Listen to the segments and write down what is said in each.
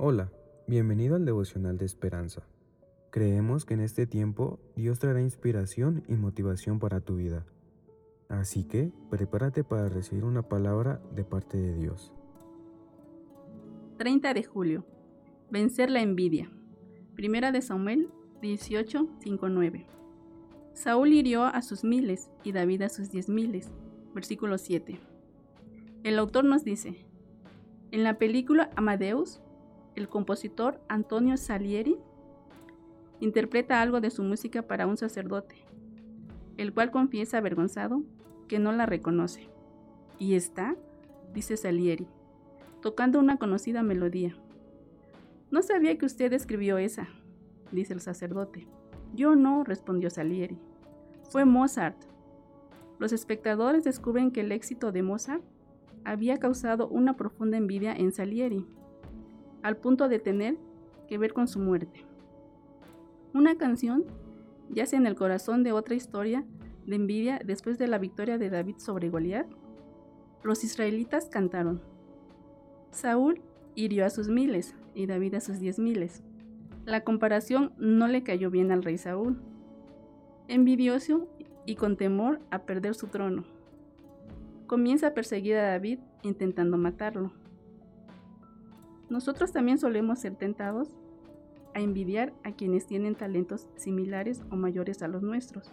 Hola, bienvenido al devocional de esperanza. Creemos que en este tiempo Dios traerá inspiración y motivación para tu vida. Así que prepárate para recibir una palabra de parte de Dios. 30 de julio. Vencer la envidia. Primera de Samuel 18, 5, 9. Saúl hirió a sus miles y David a sus diez miles. Versículo 7. El autor nos dice, en la película Amadeus, el compositor Antonio Salieri interpreta algo de su música para un sacerdote, el cual confiesa avergonzado que no la reconoce. Y está, dice Salieri, tocando una conocida melodía. No sabía que usted escribió esa, dice el sacerdote. Yo no, respondió Salieri. Fue Mozart. Los espectadores descubren que el éxito de Mozart había causado una profunda envidia en Salieri, al punto de tener que ver con su muerte. Una canción yace en el corazón de otra historia de envidia después de la victoria de David sobre Goliat. Los israelitas cantaron, Saúl hirió a sus miles y David a sus diez miles. La comparación no le cayó bien al rey Saúl, envidioso y con temor a perder su trono. Comienza a perseguir a David intentando matarlo. Nosotros también solemos ser tentados a envidiar a quienes tienen talentos similares o mayores a los nuestros,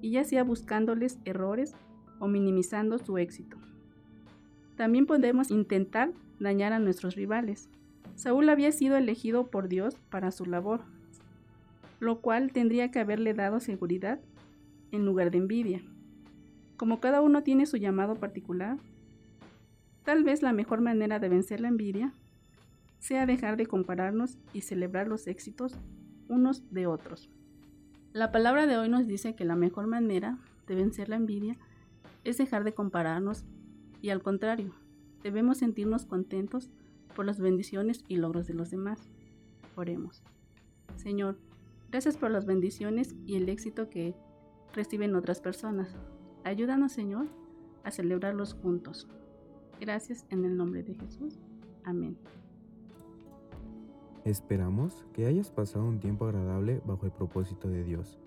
y ya sea buscándoles errores o minimizando su éxito. También podemos intentar dañar a nuestros rivales, Saúl había sido elegido por Dios para su labor, lo cual tendría que haberle dado seguridad en lugar de envidia. Como cada uno tiene su llamado particular, tal vez la mejor manera de vencer la envidia sea dejar de compararnos y celebrar los éxitos unos de otros. La palabra de hoy nos dice que la mejor manera de vencer la envidia es dejar de compararnos y al contrario, debemos sentirnos contentos por las bendiciones y logros de los demás. Oremos. Señor, gracias por las bendiciones y el éxito que reciben otras personas. Ayúdanos, Señor, a celebrarlos juntos. Gracias en el nombre de Jesús. Amén. Esperamos que hayas pasado un tiempo agradable bajo el propósito de Dios.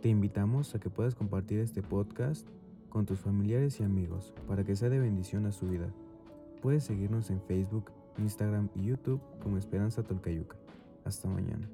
Te invitamos a que puedas compartir este podcast con tus familiares y amigos para que sea de bendición a su vida. Puedes seguirnos en Facebook, Instagram y YouTube como Esperanza Tolcayuca. Hasta mañana.